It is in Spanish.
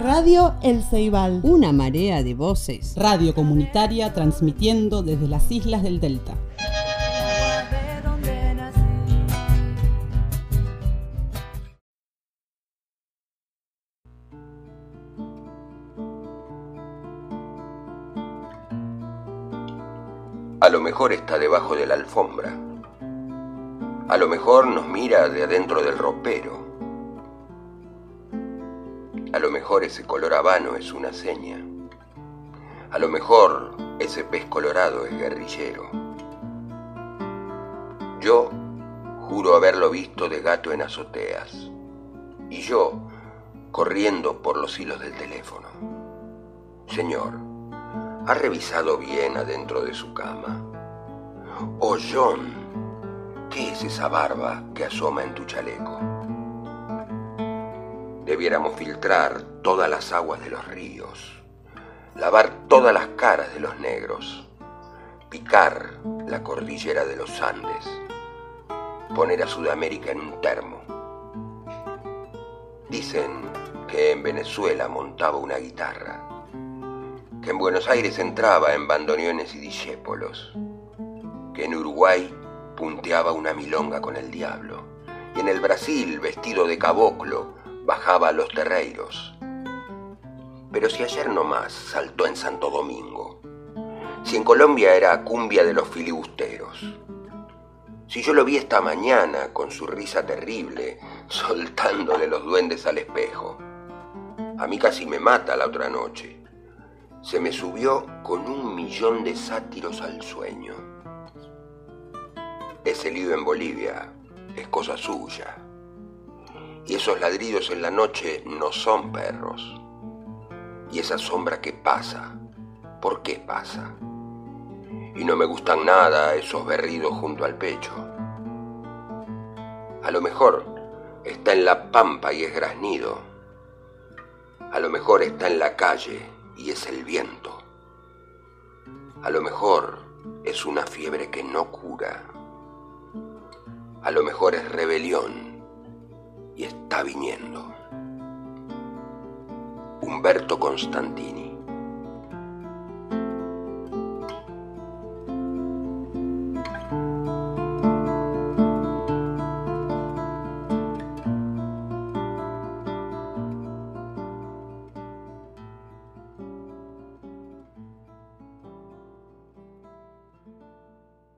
Radio El Ceibal. Una marea de voces. Radio comunitaria transmitiendo desde las islas del Delta. A lo mejor está debajo de la alfombra. A lo mejor nos mira de adentro del ropero. A lo mejor ese color habano es una seña. A lo mejor ese pez colorado es guerrillero. Yo juro haberlo visto de gato en azoteas. Y yo corriendo por los hilos del teléfono. Señor, ¿Ha revisado bien adentro de su cama? Oh, John, ¿qué es esa barba que asoma en tu chaleco? Debiéramos filtrar todas las aguas de los ríos, lavar todas las caras de los negros, picar la cordillera de los Andes, poner a Sudamérica en un termo. Dicen que en Venezuela montaba una guitarra que en Buenos Aires entraba en bandoneones y discépolos, que en Uruguay punteaba una milonga con el diablo, y en el Brasil, vestido de caboclo, bajaba a los terreiros. Pero si ayer nomás saltó en Santo Domingo, si en Colombia era cumbia de los filibusteros, si yo lo vi esta mañana con su risa terrible, soltándole los duendes al espejo, a mí casi me mata la otra noche se me subió con un millón de sátiros al sueño. Ese lío en Bolivia es cosa suya. Y esos ladridos en la noche no son perros. Y esa sombra que pasa, ¿por qué pasa? Y no me gustan nada esos berridos junto al pecho. A lo mejor está en la pampa y es graznido. A lo mejor está en la calle y es el viento. A lo mejor es una fiebre que no cura. A lo mejor es rebelión viniendo. Humberto Constantini